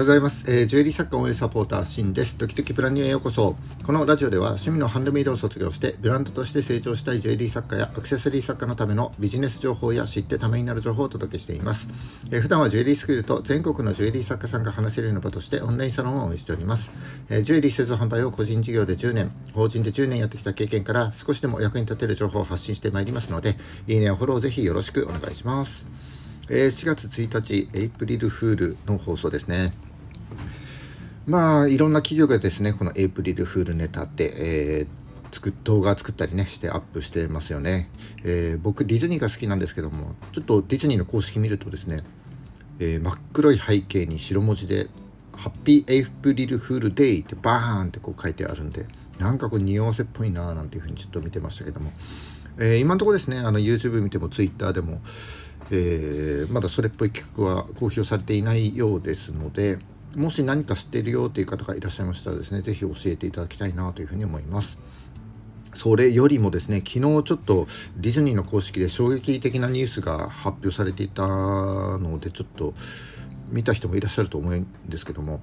はようございます。えー、ジュエリー作家応援サポーター、シンです。ドキドキプランニューへようこそ。このラジオでは趣味のハンドメイドを卒業して、ブランドとして成長したいジュエリー作家やアクセサリー作家のためのビジネス情報や知ってためになる情報をお届けしています。えー、普段はジュエリースクールと全国のジュエリー作家さんが話せるような場としてオンラインサロンを運営しております。えー、ジュエリー製造販売を個人事業で10年、法人で10年やってきた経験から少しでも役に立てる情報を発信してまいりますので、いいねやフォローぜひよろしくお願いします。えー、4月1日、エイプリルフールの放送ですね。まあいろんな企業がですねこのエイプリルフールネタって、えー、作動画作ったりねしてアップしてますよね、えー、僕ディズニーが好きなんですけどもちょっとディズニーの公式見るとですね、えー、真っ黒い背景に白文字で「ハッピーエイプリルフールデイ」ってバーンってこう書いてあるんでなんかこう匂わせっぽいなーなんていうふうにちょっと見てましたけども、えー、今のところですねあの YouTube 見ても Twitter でも、え、まだそれっぽい企画は公表されていないようですのでもし何か知ってるよという方がいらっしゃいましたらですね、是非教えていただきたいなというふうに思います。それよりもですね、昨日ちょっとディズニーの公式で衝撃的なニュースが発表されていたので、ちょっと見た人もいらっしゃると思うんですけども、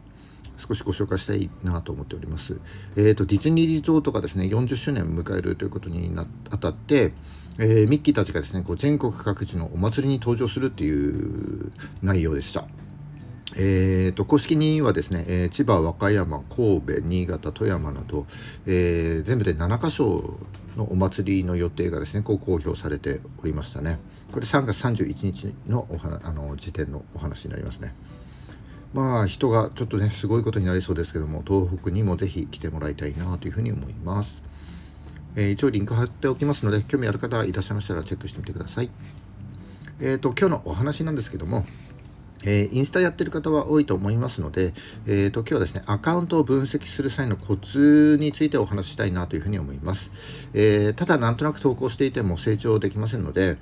少しご紹介したいなと思っております。えっ、ー、と、ディズニーリゾートがですね、40周年を迎えるということになあたって、えー、ミッキーたちがですね、こう全国各地のお祭りに登場するっていう内容でした。えーと、公式にはですね、えー、千葉、和歌山、神戸、新潟、富山など、えー、全部で7カ所のお祭りの予定がですね、こう公表されておりましたね。これ3月31日のお話あの時点のお話になりますね。まあ人がちょっとねすごいことになりそうですけども東北にもぜひ来てもらいたいなというふうに思います、えー、一応リンク貼っておきますので興味ある方いらっしゃいましたらチェックしてみてくださいえっ、ー、と今日のお話なんですけどもえー、インスタやってる方は多いと思いますので、えーと、今日はですね、アカウントを分析する際のコツについてお話ししたいなというふうに思います。えー、ただ、なんとなく投稿していても成長できませんので、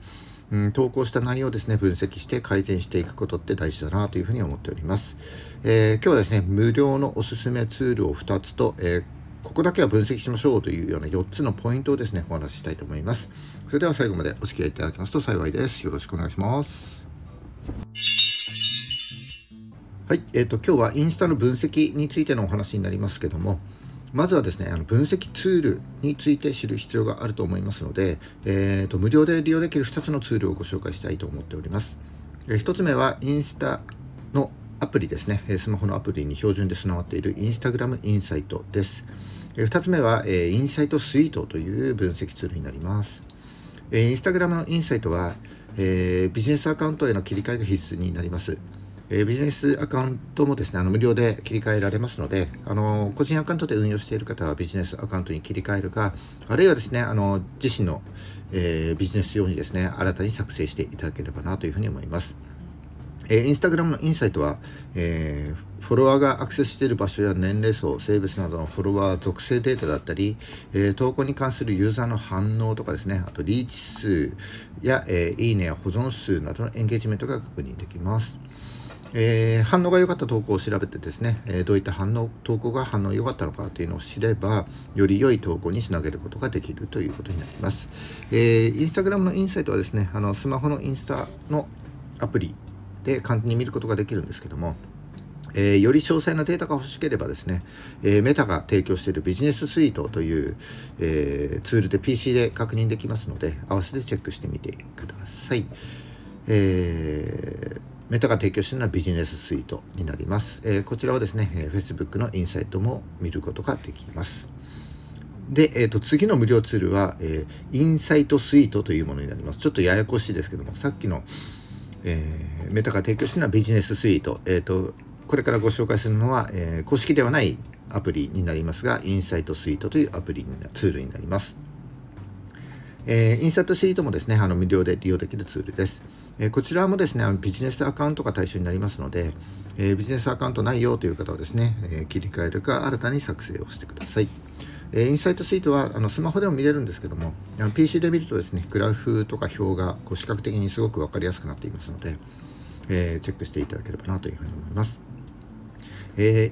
うん、投稿した内容をですね、分析して改善していくことって大事だなというふうに思っております。えー、今日はですね、無料のおすすめツールを2つと、えここだけは分析しましょうというような4つのポイントをですね、お話ししたいと思います。それでは最後までお付き合いいただきますと幸いです。よろしくお願いします。はい、えーと、今日はインスタの分析についてのお話になりますけどもまずはですねあの分析ツールについて知る必要があると思いますので、えーと、無料で利用できる2つのツールをご紹介したいと思っております、えー、1つ目はインスタのアプリですね。スマホのアプリに標準で備わっているインスタグラムインサイトです。2つ目は、えー、インサイトスイートという分析ツールになります、え、インスタグラムのインサイトは、えー、ビジネスアカウントへの切り替えが必須になります。えー、ビジネスアカウントもですね、あの無料で切り替えられますので、あの個人アカウントで運用している方はビジネスアカウントに切り替えるか、あるいはですね、あの自身の、えー、ビジネス用にですね、新たに作成していただければなというふうに思います。えー、インスタグラムのインサイトは、えー、フォロワーがアクセスしている場所や年齢層、性別などのフォロワー属性データだったり、えー、投稿に関するユーザーの反応とかですね、あとリーチ数や、えー、いいねや保存数などのエンゲージメントが確認できます。えー、反応が良かった投稿を調べてですね、えー、どういった反応、投稿が反応良かったのかというのを知れば、より良い投稿につなげることができるということになります。えー、インスタグラムのインサイトはですね、あのスマホのインスタのアプリで簡単に見ることができるんですけども、えー、より詳細なデータが欲しければですね、えー、メタが提供しているビジネススイートという、えー、ツールで PC で確認できますので、合わせてチェックしてみてください。えーメタが提供しているのはビジネススイートになります。えー、こちらはですね、えー、Facebook のインサイトも見ることができます。で、えーと、次の無料ツールは、えー、インサイトスイートというものになります。ちょっとややこしいですけども、さっきの、えー、メタが提供しているのはビジネススイート。えーと、これからご紹介するのは、えー、公式ではないアプリになりますが、インサイトスイートというアプリツールになります。えー、インサイトスイートもですね、あの無料で利用できるツールです。え、こちらもですね、ビジネスアカウントが対象になりますので、え、ビジネスアカウントないよという方はですね、え、切り替えるか新たに作成をしてください。え、インサイトスイートはあのスマホでも見れるんですけども、あの PC で見るとですね、グラフとか表がこう視覚的にすごく分かりやすくなっていますので、え、チェックしていただければなというふうに思います。え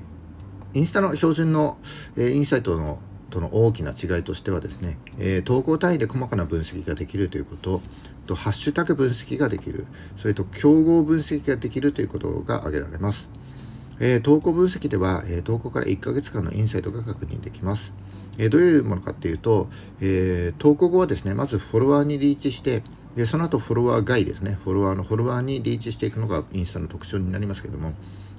ー、インスタの標準の、え、インサイトのとの大きな違いとしてはですね、えー、投稿単位で細かな分析ができるということとハッシュタグ分析ができるそれと競合分析ができるということが挙げられます、えー、投稿分析では、えー、投稿から1ヶ月間のインサイトが確認できます。えー、どういうものかっていうと、え投稿後はですね、まずフォロワーにリーチして、でその後フォロワー外ですね、フォロワーのフォロワーにリーチしていくのがインスタの特徴になりますけども、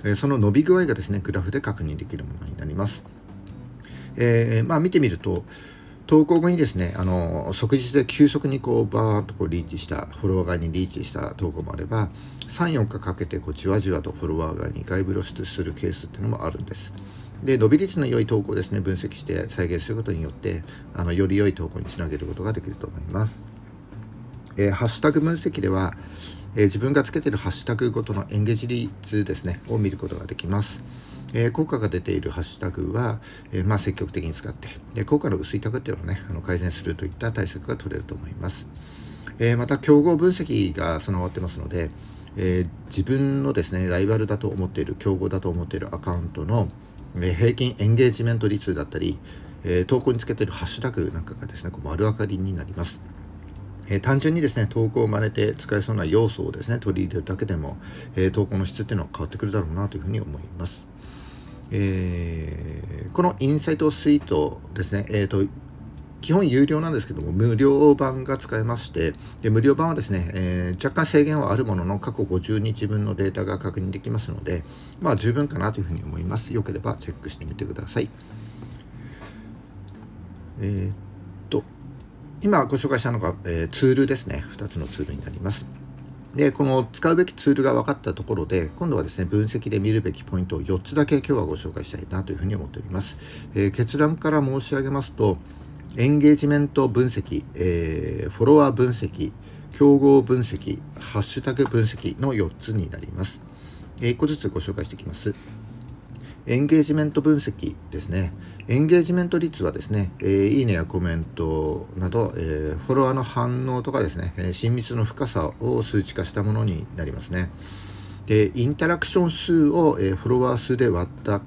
えその伸び具合がですね、グラフで確認できるものになります。えまあ、見てみると、投稿後にですね、あの、即日で急速にこう、バーンとこうリーチした、フォロワー側にリーチした投稿もあれば、3、4日かけてこうじわじわとフォロワー側に外部露出するケースっていうのもあるんです。で、伸び率の良い投稿ですね、分析して再現することによって、あの、より良い投稿につなげることができると思います。えー、ハッシュタグ分析では、えー、自分がつけているハッシュタグごとのエンゲージ率ですね、を見ることができます。えー、効果が出ているハッシュタグは、えー、まあ、積極的に使って、で効果の薄いタグっていうのをね、あの改善するといった対策が取れると思います。え、また、競合分析が備わってますので、え自分のですね、ライバルだと思っている、競合だと思っているアカウントの、え平均エンゲージメント率だったり、え投稿につけているハッシュタグなんかがですね、こう丸分かりになります。え、単純にですね投稿を真似て使えそうな要素をですね取り入れるだけでも、え、投稿の質っていうのは変わってくるだろうなというふうに思います。えー、このインサイトスイートですね、えーと、基本有料なんですけども、無料版が使えまして、で無料版はですね、えー、若干制限はあるものの、過去50日分のデータが確認できますので、まあ十分かなというふうに思います。よければチェックしてみてください。えー、っと、今ご紹介したのが、えー、ツールですね。2つのツールになります。で、この使うべきツールが分かったところで、今度はですね、分析で見るべきポイントを4つだけ今日はご紹介したいなというふうに思っております。えー、結論から申し上げますと、エンゲージメント分析、えー、フォロワー分析、競合分析、ハッシュタグ分析の4つになります。え、1個ずつご紹介していきます。エンゲージメント分析ですね。エンゲージメント率はですね、えー、いいねやコメントなど、えー、フォロワーの反応とかですね、えー、親密の深さを数値化したものになりますね。で、インタラクション数を、えー、フォロワー数で割った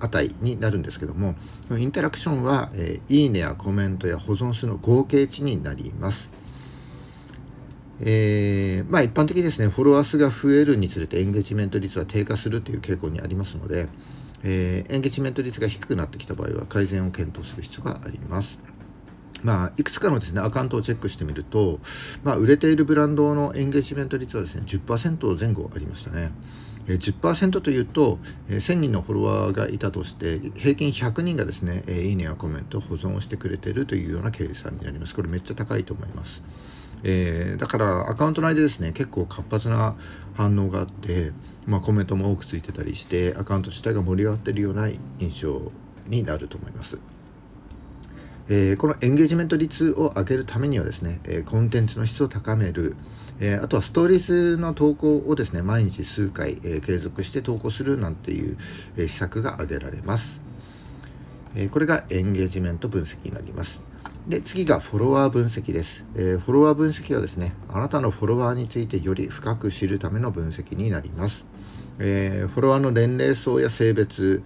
値になるんですけども、インタラクションは、えー、いいねやコメントや保存数の合計値になります。えー、まあ一般的にですね、フォロワー数が増えるにつれてエンゲージメント率は低下するという傾向にありますので、えー、エンゲージメント率が低くなってきた場合は改善を検討する必要があります。まあ、いくつかのですね、アカウントをチェックしてみると、まあ、売れているブランドのエンゲージメント率はですね、10%前後ありましたね。10%というと、1000人のフォロワーがいたとして平均100人がですね、いいねやコメントを保存をしてくれているというような計算になりますこれめっちゃ高いと思います、えー、だからアカウント内でですね結構活発な反応があってまあ、コメントも多くついてたりしてアカウント自体が盛り上がってるような印象になると思います。えー、このエンゲージメント率を上げるためにはですね、えー、コンテンツの質を高める、えー、あとはストーリーズの投稿をですね毎日数回、え継続して投稿するなんていう、え施策が挙げられます、えこれがエンゲージメント分析になりますで次がフォロワー分析です、えフォロワー分析はですねあなたのフォロワーについてより深く知るための分析になりますえー、フォロワーの年齢層や性別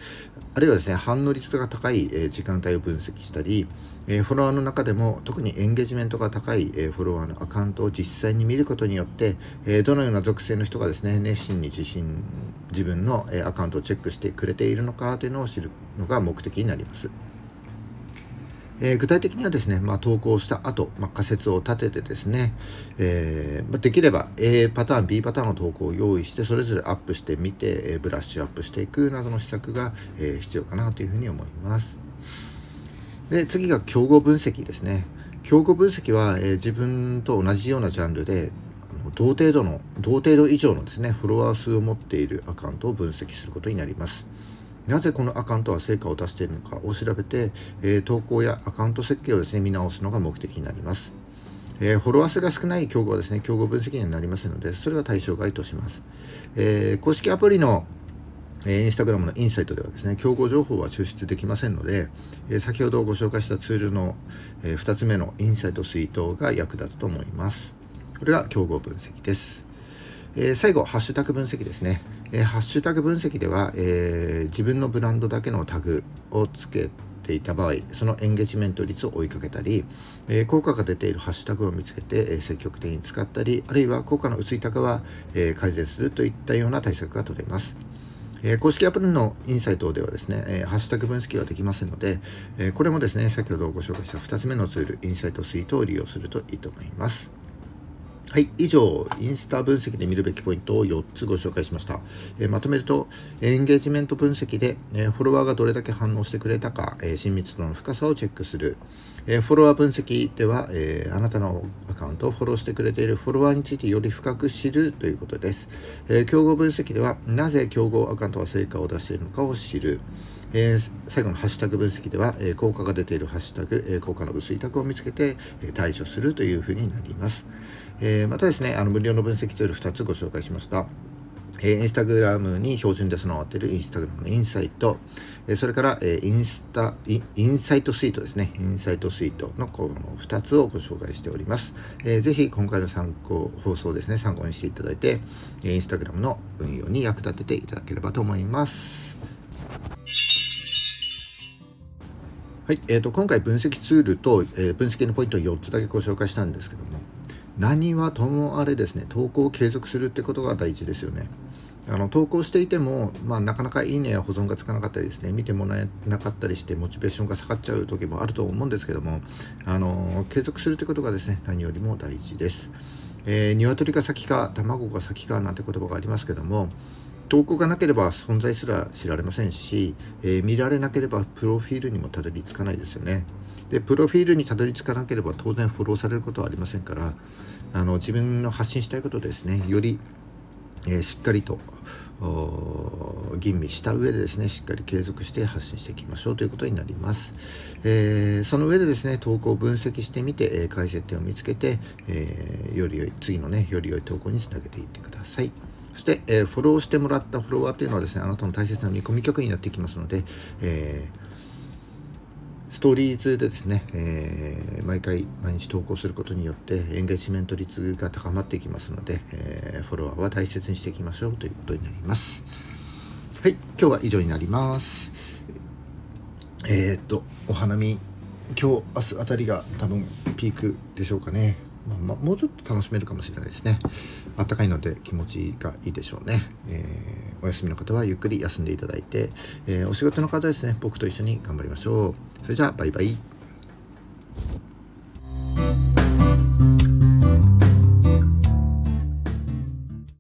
あるいはですね反応率が高い、え、時間帯を分析したり、え、フォロワーの中でも特にエンゲージメントが高い、えフォロワーのアカウントを実際に見ることによって、えどのような属性の人がですね熱心に自信自分の、えアカウントをチェックしてくれているのかというのを知るのが目的になります。えー、具体的にはですね、まあ、投稿した後、まあ、仮説を立ててですね、えー、ま、できれば A パターン、B パターンの投稿を用意して、それぞれアップしてみて、えー、ブラッシュアップしていくなどの施策が、え必要かなというふうに思います。で、次が競合分析ですね。競合分析は、え自分と同じようなジャンルで、同程度の、同程度以上のですね、フォロワー数を持っているアカウントを分析することになります。なぜこのアカウントは成果を出しているのかを調べて、え、投稿やアカウント設計をですね、見直すのが目的になります。えー、フォロワー数が少ない競合はですね、競合分析にはなりませんので、それは対象外とします。えー、公式アプリのえー、インスタグラムのインサイトではですね、競合情報は抽出できませんので、え、先ほどご紹介したツールの、え、2つ目のインサイトスイートが役立つと思います。これが競合分析です。え最後、ハッシュタグ分析ですね。えー、ハッシュタグ分析では、えー、自分のブランドだけのタグをつけていた場合そのエンゲージメント率を追いかけたり、えー、効果が出ているハッシュタグを見つけて、え積極的に使ったりあるいは効果の薄いタグは、え改善するといったような対策が取れます。え、公式アプリのインサイトではですね、え、ハッシュタグ分析はできませんので、え、これもですね、先ほどご紹介した2つ目のツール、インサイトスイートを利用するといいと思います。はい、以上、インスタ分析で見るべきポイントを4つご紹介しました。えー、まとめると、エンゲージメント分析で、えー、フォロワーがどれだけ反応してくれたか、えー、親密度の深さをチェックする。えフォロワー分析では、えあなたのアカウントをフォローしてくれているフォロワーについてより深く知るということです。え競合分析では、なぜ競合アカウントは成果を出しているのかを知る。えー、最後のハッシュタグ分析では、えー、効果が出ているハッシュタグ、えー、効果の薄いタグを見つけて、え対処するというふうになります。えまたですね、あの無料の分析ツール2つご紹介しました。えインスタグラムに標準で備わっているインスタグラムのインサイト、えそれから、えインスタイ、インサイトスイートですね。インサイトスイートのこの2つをご紹介しております。えー、ぜひ今回の参考、放送ですね、参考にしていただいて、インスタグラムの運用に役立てていただければと思います。はい、えーと、今回分析ツールと、えー、分析のポイントを4つだけご紹介したんですけども何はともあれですね投稿を継続するってことが大事ですよね。あの投稿していても、まあ、なかなかいいねや保存がつかなかったりですね見てもらえなかったりしてモチベーションが下がっちゃう時もあると思うんですけどもあの継続するってことがですね何よりも大事です、えー、鶏が先か卵が先かなんて言葉がありますけども投稿がなければ存在すら知られませんし、えー、見られなければプロフィールにもたどり着かないですよね。でプロフィールにたどり着かなければ当然フォローされることはありませんからあの自分の発信したいことですねより、えー、しっかりと吟味した上でですねしっかり継続して発信していきましょうということになります、えー、その上でですね投稿を分析してみて、えー、改善点を見つけて、えー、より良い次のねより良い投稿につなげていってくださいそして、えー、フォローしてもらったフォロワーというのはですね、あなたの大切な見込み客になっていきますので、えー、ストーリーズでですね、えー、毎回毎日投稿することによってエンゲージメント率が高まっていきますので、えー、フォロワーは大切にしていきましょうということになります。はい、今日は以上になります。えー、っと、お花見、今日、明日あたりが多分ピークでしょうかね。まあ、ま、もうちょっと楽しめるかもしれないですね。あったかいので気持ちがいいでしょうね。えー、お休みの方はゆっくり休んでいただいて、えー、お仕事の方ですね、僕と一緒に頑張りましょう。それじゃあ、バイバイ。